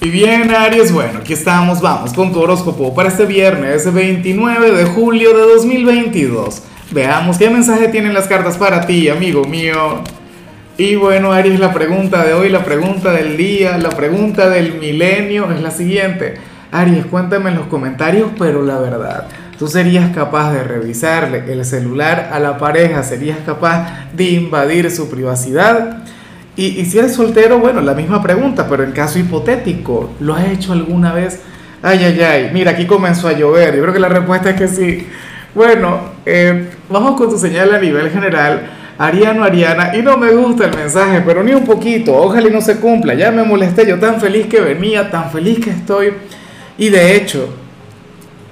Y bien, Aries, bueno, aquí estamos, vamos con tu horóscopo para este viernes 29 de julio de 2022. Veamos qué mensaje tienen las cartas para ti, amigo mío. Y bueno, Aries, la pregunta de hoy, la pregunta del día, la pregunta del milenio es la siguiente. Aries, cuéntame en los comentarios, pero la verdad, ¿tú serías capaz de revisarle el celular a la pareja? ¿Serías capaz de invadir su privacidad? Y, si eres soltero, bueno, la misma pregunta, pero en caso hipotético, ¿lo has hecho alguna vez? Ay, ay, ay, mira, aquí comenzó a llover. Yo creo que la respuesta es que sí. Bueno, eh, vamos con tu señal a nivel general. Ariano, Ariana, y no me gusta el mensaje, pero ni un poquito, ojalá y no se cumpla. Ya me molesté, yo tan feliz que venía, tan feliz que estoy. Y de hecho,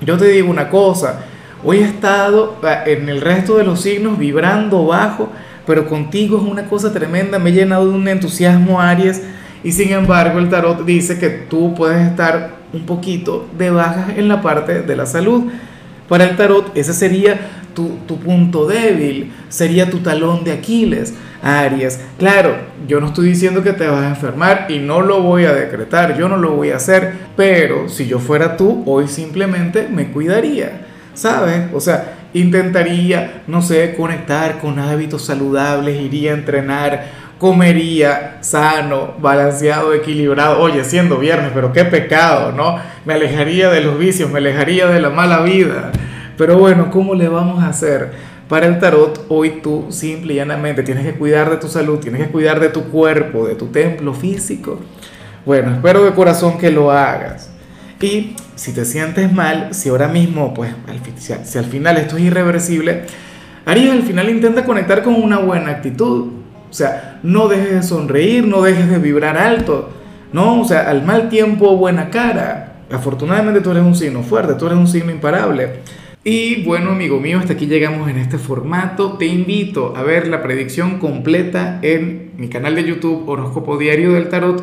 yo te digo una cosa, hoy he estado eh, en el resto de los signos vibrando bajo pero contigo es una cosa tremenda, me he llenado de un entusiasmo Aries y sin embargo el tarot dice que tú puedes estar un poquito de baja en la parte de la salud. Para el tarot ese sería tu, tu punto débil, sería tu talón de Aquiles, Aries. Claro, yo no estoy diciendo que te vas a enfermar y no lo voy a decretar, yo no lo voy a hacer, pero si yo fuera tú, hoy simplemente me cuidaría, ¿sabes? O sea, intentaría, no sé, conectar con hábitos saludables, iría a entrenar, comería sano, balanceado, equilibrado. Oye, siendo viernes, pero qué pecado, ¿no? Me alejaría de los vicios, me alejaría de la mala vida. Pero bueno, ¿cómo le vamos a hacer? Para el tarot, hoy tú simple y llanamente tienes que cuidar de tu salud, tienes que cuidar de tu cuerpo, de tu templo físico. Bueno, espero de corazón que lo hagas. Y si te sientes mal, si ahora mismo, pues, si al final esto es irreversible, Aries al final intenta conectar con una buena actitud. O sea, no dejes de sonreír, no dejes de vibrar alto. No, o sea, al mal tiempo, buena cara. Afortunadamente tú eres un signo fuerte, tú eres un signo imparable. Y bueno, amigo mío, hasta aquí llegamos en este formato. Te invito a ver la predicción completa en mi canal de YouTube Horóscopo Diario del Tarot